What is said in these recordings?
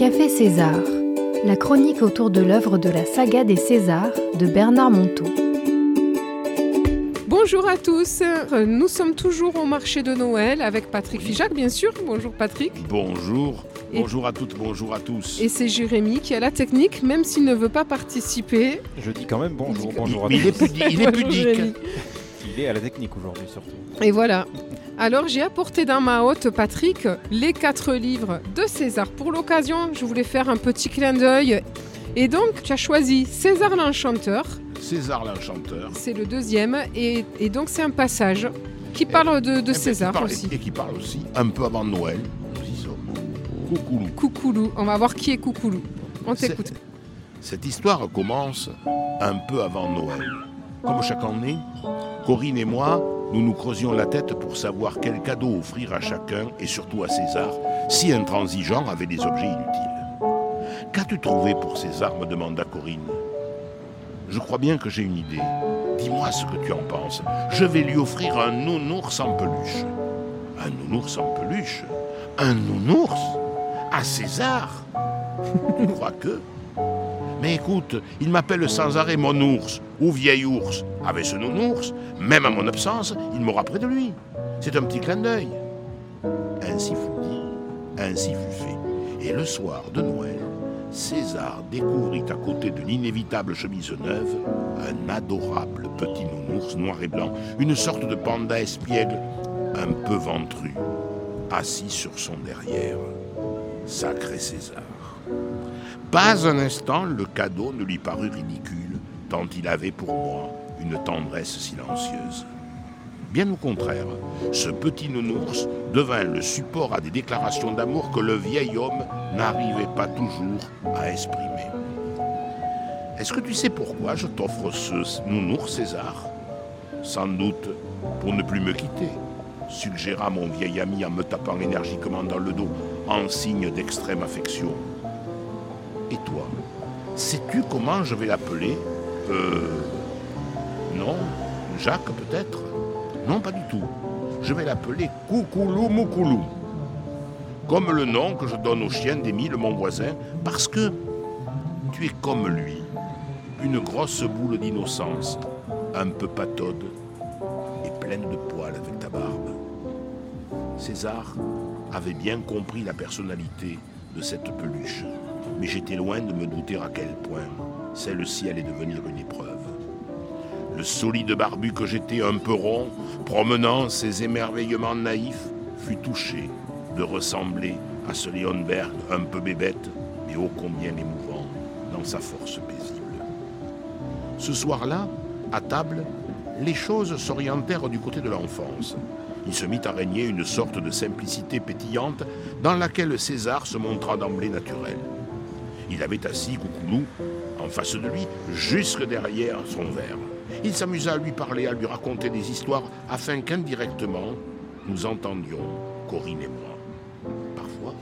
Café César, la chronique autour de l'œuvre de la saga des Césars de Bernard Monteau. Bonjour à tous, nous sommes toujours au marché de Noël avec Patrick Fijac, bien sûr. Bonjour Patrick. Bonjour. Bonjour à toutes, bonjour à tous. Et c'est Jérémy qui a la technique, même s'il ne veut pas participer. Je dis quand même bonjour, bonjour à tous. Il est, pudique. Il est, pudique. Il est à la technique aujourd'hui surtout. Et voilà. Alors j'ai apporté dans ma hôte, Patrick, les quatre livres de César. Pour l'occasion, je voulais faire un petit clin d'œil. Et donc, tu as choisi César l'Enchanteur. César l'Enchanteur. C'est le deuxième. Et, donc, c'est un passage qui parle de, de César aussi. Et qui parle aussi un peu avant Noël. Coucoulou. Coucoulou. On va voir qui est Coucoulou. On t'écoute. Cette histoire commence un peu avant Noël. Comme chaque année, Corinne et moi, nous nous creusions la tête pour savoir quel cadeau offrir à chacun et surtout à César, si intransigeant avait des objets inutiles. Qu'as-tu trouvé pour César me demanda Corinne. Je crois bien que j'ai une idée. Dis-moi ce que tu en penses. Je vais lui offrir un nounours en peluche. Un nounours en peluche? Un nounours? À César? Tu crois que? Mais écoute, il m'appelle sans arrêt mon ours ou vieil ours. Avec ce nounours, même à mon absence, il m'aura près de lui. C'est un petit clin d'œil. Ainsi fut dit, ainsi fut fait. Et le soir de Noël, César découvrit à côté de l'inévitable chemise neuve un adorable petit nounours noir et blanc, une sorte de panda espiègle un peu ventru, assis sur son derrière. Sacré César. Pas un instant le cadeau ne lui parut ridicule, tant il avait pour moi une tendresse silencieuse. Bien au contraire, ce petit nounours devint le support à des déclarations d'amour que le vieil homme n'arrivait pas toujours à exprimer. Est-ce que tu sais pourquoi je t'offre ce nounours, César? Sans doute pour ne plus me quitter, suggéra mon vieil ami en me tapant énergiquement dans le dos, en signe d'extrême affection. Et toi Sais-tu comment je vais l'appeler? Euh. Non Jacques peut-être Non, pas du tout. Je vais l'appeler Coucoulou Moukoulou. Comme le nom que je donne au chien d'Émile, mon voisin, parce que tu es comme lui. Une grosse boule d'innocence, un peu pataude et pleine de poils avec ta barbe. César avait bien compris la personnalité de cette peluche mais j'étais loin de me douter à quel point celle-ci allait devenir une épreuve. Le solide barbu que j'étais un peu rond, promenant ses émerveillements naïfs, fut touché de ressembler à ce Leonberg un peu bébête, mais ô combien émouvant dans sa force paisible. Ce soir-là, à table, les choses s'orientèrent du côté de l'enfance. Il se mit à régner une sorte de simplicité pétillante dans laquelle César se montra d'emblée naturel. Il avait assis Coucoulou en face de lui, jusque derrière son verre. Il s'amusa à lui parler, à lui raconter des histoires, afin qu'indirectement, nous entendions Corinne et moi. Parfois,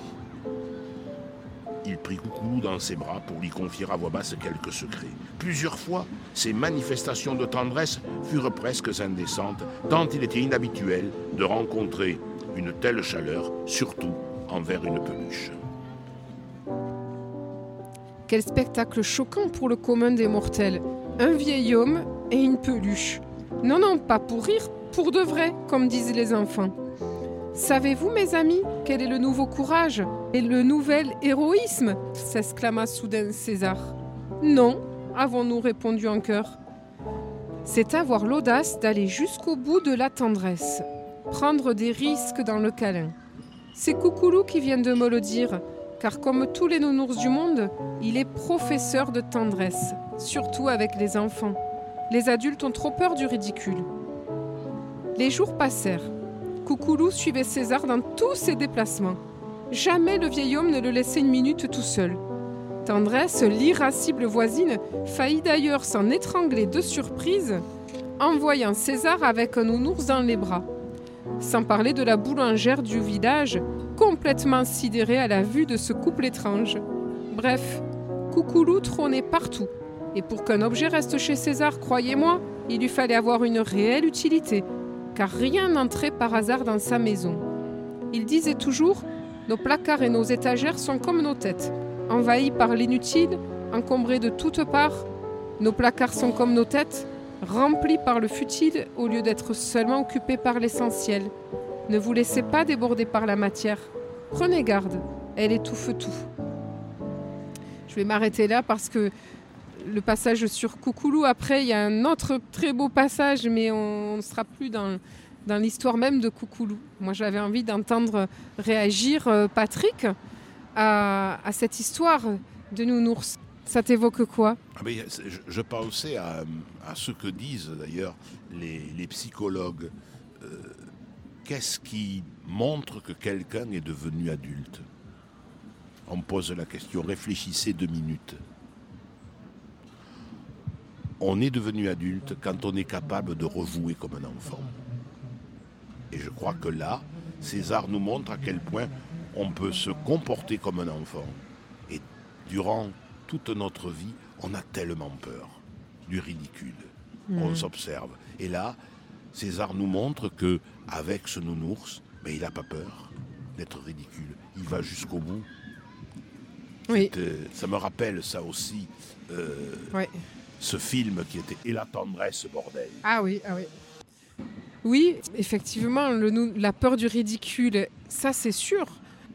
il prit Coucoulou dans ses bras pour lui confier à voix basse quelques secrets. Plusieurs fois, ses manifestations de tendresse furent presque indécentes, tant il était inhabituel de rencontrer une telle chaleur, surtout envers une peluche. Quel spectacle choquant pour le commun des mortels. Un vieil homme et une peluche. Non, non, pas pour rire, pour de vrai, comme disent les enfants. Savez-vous, mes amis, quel est le nouveau courage et le nouvel héroïsme? s'exclama soudain César. Non, avons-nous répondu en chœur. C'est avoir l'audace d'aller jusqu'au bout de la tendresse, prendre des risques dans le câlin. C'est Coucoulou qui vient de me le dire car comme tous les nounours du monde, il est professeur de tendresse, surtout avec les enfants. Les adultes ont trop peur du ridicule. Les jours passèrent. Coucoulou suivait César dans tous ses déplacements. Jamais le vieil homme ne le laissait une minute tout seul. Tendresse, l'irascible voisine, faillit d'ailleurs s'en étrangler de surprise en voyant César avec un nounours dans les bras. Sans parler de la boulangère du village complètement sidéré à la vue de ce couple étrange. Bref, Coucoulou trônait partout. Et pour qu'un objet reste chez César, croyez-moi, il lui fallait avoir une réelle utilité, car rien n'entrait par hasard dans sa maison. Il disait toujours Nos placards et nos étagères sont comme nos têtes. envahis par l'inutile, encombrés de toutes parts. Nos placards sont comme nos têtes, remplis par le futile au lieu d'être seulement occupés par l'essentiel. Ne vous laissez pas déborder par la matière. Prenez garde, elle étouffe tout. Je vais m'arrêter là parce que le passage sur Coucoulou, après, il y a un autre très beau passage, mais on ne sera plus dans, l'histoire même de Coucoulou. Moi, j'avais envie d'entendre réagir euh, Patrick à, cette histoire de nounours. Ça t'évoque quoi? Ah, je, je pensais à, ce que disent d'ailleurs les, les psychologues. Euh, Qu'est-ce qui montre que quelqu'un est devenu adulte? On pose la question, réfléchissez deux minutes. On est devenu adulte quand on est capable de rejouer comme un enfant. Et je crois que là, César nous montre à quel point on peut se comporter comme un enfant. Et durant toute notre vie, on a tellement peur du ridicule. On s'observe. Et là, César nous montre que avec ce nounours, mais il n'a pas peur d'être ridicule. Il va jusqu'au bout. Oui. Euh, ça me rappelle ça aussi, euh, Ouais. ce film qui était Et la tendresse, bordel. Ah oui, ah oui. Oui, effectivement, le la peur du ridicule, ça c'est sûr.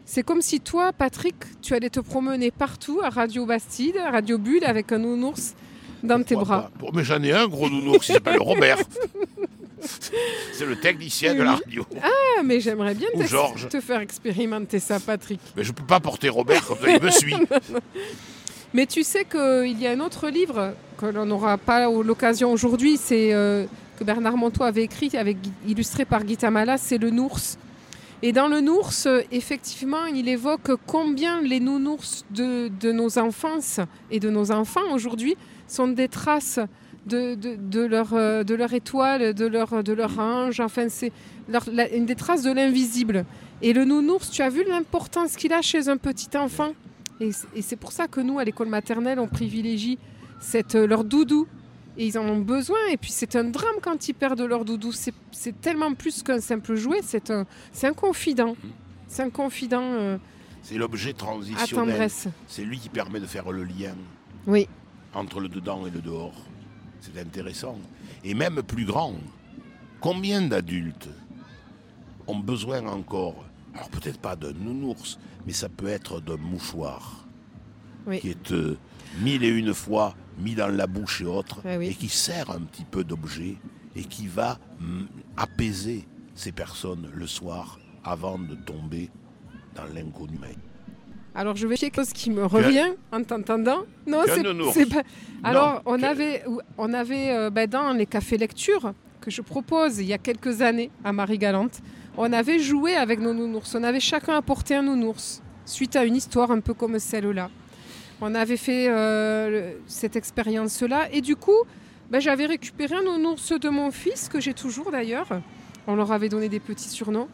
C'est comme si toi, Patrick, tu allais te promener partout à Radio Bastide, à Radio Bulle, avec un nounours dans tes bras. pas? Mais j'en ai un gros nounours, il s'appelle Robert. C'est le technicien de la radio. Ah, mais j'aimerais bien Ou te, Georges. te faire expérimenter ça, Patrick. Mais je ne peux pas porter Robert comme ça, il me suit. Mais tu sais qu'il y a un autre livre que l'on n'aura pas l'occasion aujourd'hui, c'est euh, que Bernard Montois avait écrit, avec, illustré par Guy Tamala, c'est Le Nours. Et dans Le Nours, effectivement, il évoque combien les nounours de, de nos enfances et de nos enfants aujourd'hui sont des traces de, de, de leur, euh, de leur étoile, de leur, de leur ange, enfin c'est une des traces de l'invisible. Et le nounours, tu as vu l'importance qu'il a chez un petit enfant? Et, c'est pour ça que nous, à l'école maternelle, on privilégie cette, euh, leur doudou. Et ils en ont besoin. Et puis c'est un drame quand ils perdent leur doudou. C'est- tellement plus qu'un simple jouet. C'est un, confident. C'est un confident euh, C'est l'objet transitionnel. C'est lui qui permet de faire le lien Oui. entre le dedans et le dehors. C'est intéressant. Et même plus grand, combien d'adultes ont besoin encore, alors peut-être pas d'un nounours, mais ça peut être d'un mouchoir Oui. qui est euh, mille et une fois mis dans la bouche et autres, Ah oui. et qui sert un petit peu d'objet et qui va mm, apaiser ces personnes le soir avant de tomber dans l'inconnu. Alors je vais quelque chose qui me revient en t'entendant. Non, c'est pas. Alors on avait, on avait euh, ben, dans les cafés lecture que je propose il y a quelques années à Marie-Galante, on avait joué avec nos nounours. On avait chacun apporté un nounours suite à une histoire un peu comme celle-là. On avait fait euh, cette expérience-là et du coup, ben, j'avais récupéré un nounours de mon fils que j'ai toujours d'ailleurs. On leur avait donné des petits surnoms.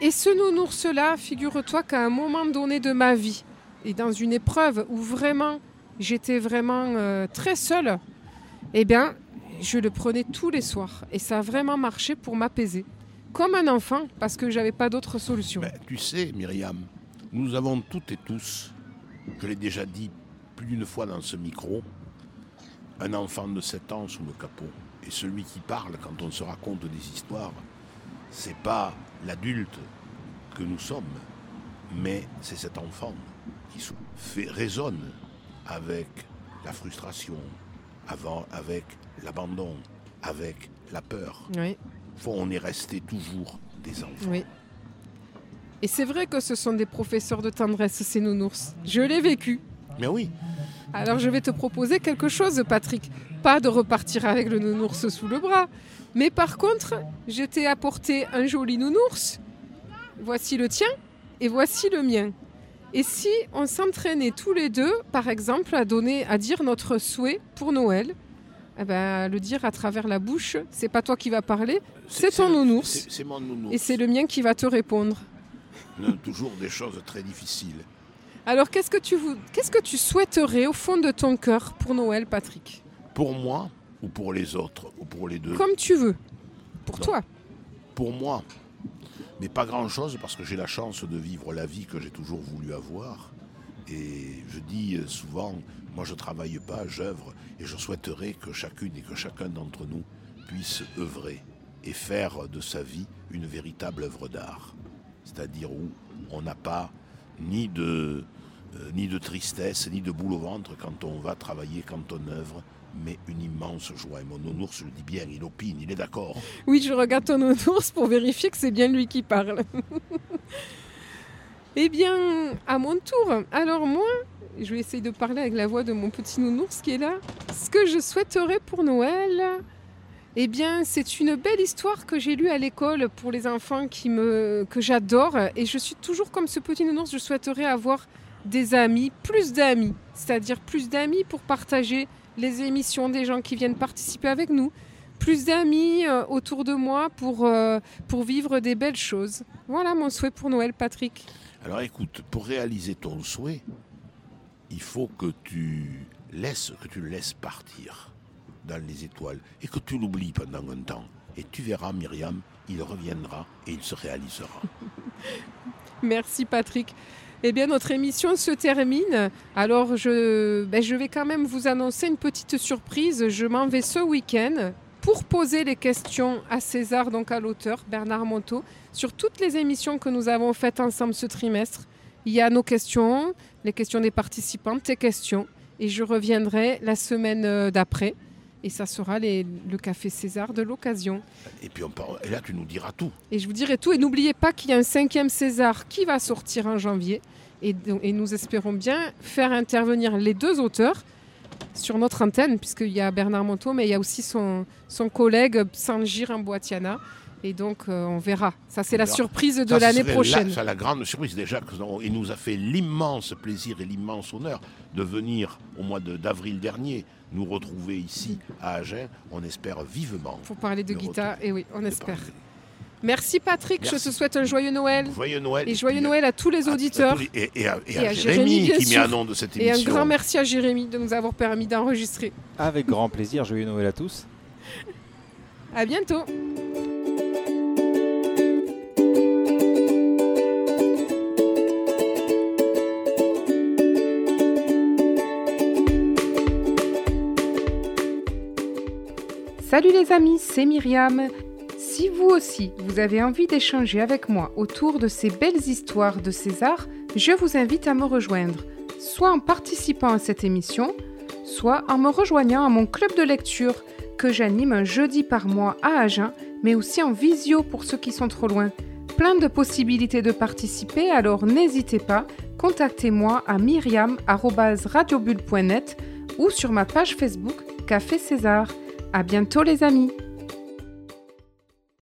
Et ce nounours-là, figure-toi qu'à un moment donné de ma vie, et dans une épreuve où vraiment j'étais vraiment euh, très seule, eh bien, je le prenais tous les soirs. Et ça a vraiment marché pour m'apaiser. Comme un enfant, parce que j'avais pas d'autre solution. Ben, tu sais, Myriam, nous avons toutes et tous, je l'ai déjà dit plus d'une fois dans ce micro, un enfant de 7 ans sous le capot. Et celui qui parle quand on se raconte des histoires, c'est pas l'adulte que nous sommes, mais c'est cet enfant qui fait, résonne avec la frustration, avant, avec l'abandon, avec la peur. Oui, Faut- on est resté toujours des enfants. oui. Et c'est vrai que ce sont des professeurs de tendresse, ces nounours. Je l'ai vécu. Mais oui, Alors je vais te proposer quelque chose, Patrick. Pas de repartir avec le nounours sous le bras. Mais par contre, je t'ai apporté un joli nounours. Voici le tien et voici le mien. Et si on s'entraînait tous les deux, par exemple, à donner, à dire notre souhait pour Noël, eh ben, à le dire à travers la bouche, c'est pas toi qui vas parler, C'est ton nounours. C'est mon nounours. et c'est le mien qui va te répondre. Euh, Toujours des choses très difficiles. Alors qu'est-ce que tu qu'est-ce que tu souhaiterais au fond de ton cœur pour Noël, Patrick? Pour moi ou pour les autres ou pour les deux? Comme tu veux. Pour Non. toi. Pour moi. Mais pas grand-chose parce que j'ai la chance de vivre la vie que j'ai toujours voulu avoir. Et je dis souvent, moi je ne travaille pas, j'œuvre, et je souhaiterais que chacune et que chacun d'entre nous puisse œuvrer et faire de sa vie une véritable œuvre d'art. C'est-à-dire où on n'a pas ni de, euh, ni de tristesse, ni de boule au ventre quand on va travailler, quand on œuvre, mais une immense joie. Et mon nounours le dit bien, il opine, il est d'accord. Oui, je regarde ton nounours pour vérifier que c'est bien lui qui parle. eh bien, à mon tour. Alors moi, je vais essayer de parler avec la voix de mon petit nounours qui est là. Ce que je souhaiterais pour Noël, eh bien, c'est une belle histoire que j'ai lue à l'école pour les enfants qui me, que j'adore. Et je suis toujours comme ce petit nounours. Je souhaiterais avoir des amis, plus d'amis, c'est-à-dire plus d'amis pour partager les émissions des gens qui viennent participer avec nous, plus d'amis euh, autour de moi pour, euh, pour vivre des belles choses. Voilà mon souhait pour Noël, Patrick. Alors écoute, pour réaliser ton souhait, il faut que tu laisses, que tu le laisses partir dans les étoiles et que tu l'oublies pendant un temps. Et tu verras, Myriam, il reviendra et il se réalisera. Merci Patrick. Eh bien, notre émission se termine. Alors, je, ben, je vais quand même vous annoncer une petite surprise. Je m'en vais ce week-end pour poser les questions à César, donc à l'auteur Bernard Monteau, sur toutes les émissions que nous avons faites ensemble ce trimestre. Il y a nos questions, les questions des participants, tes questions. Et je reviendrai la semaine euh, d'après et ça sera le Café César de l'occasion. Et puis on et là tu nous diras tout. Et je vous dirai tout. Et n'oubliez pas qu'il y a un cinquième César qui va sortir en janvier. Et, et, nous espérons bien faire intervenir les deux auteurs sur notre antenne, puisqu'il y a Bernard Monteau, mais il y a aussi son, son collègue Sanjir Mboatiana. Et donc, euh, on verra. Ça, c'est la surprise de l'année prochaine. C'est la grande surprise. Déjà, il nous a fait l'immense plaisir et l'immense honneur de venir au mois d'avril dernier nous retrouver ici à Agen. On espère vivement. Pour parler de guitare, et oui, on espère. Merci Patrick, je te souhaite un joyeux Noël. Joyeux Noël. Et joyeux Noël à tous les auditeurs. et, à, Jérémy, qui met un nom de cette émission. Et un grand merci à Jérémy de nous avoir permis d'enregistrer. Avec grand plaisir, joyeux Noël à tous. À bientôt. Salut les amis, c'est Myriam. Si vous aussi, vous avez envie d'échanger avec moi autour de ces belles histoires de César, je vous invite à me rejoindre, soit en participant à cette émission, soit en me rejoignant à mon club de lecture que j'anime un jeudi par mois à Agen, mais aussi en visio pour ceux qui sont trop loin. Plein de possibilités de participer, alors n'hésitez pas, contactez-moi à myriam.radiobulle.net ou sur ma page Facebook Café César. À bientôt les amis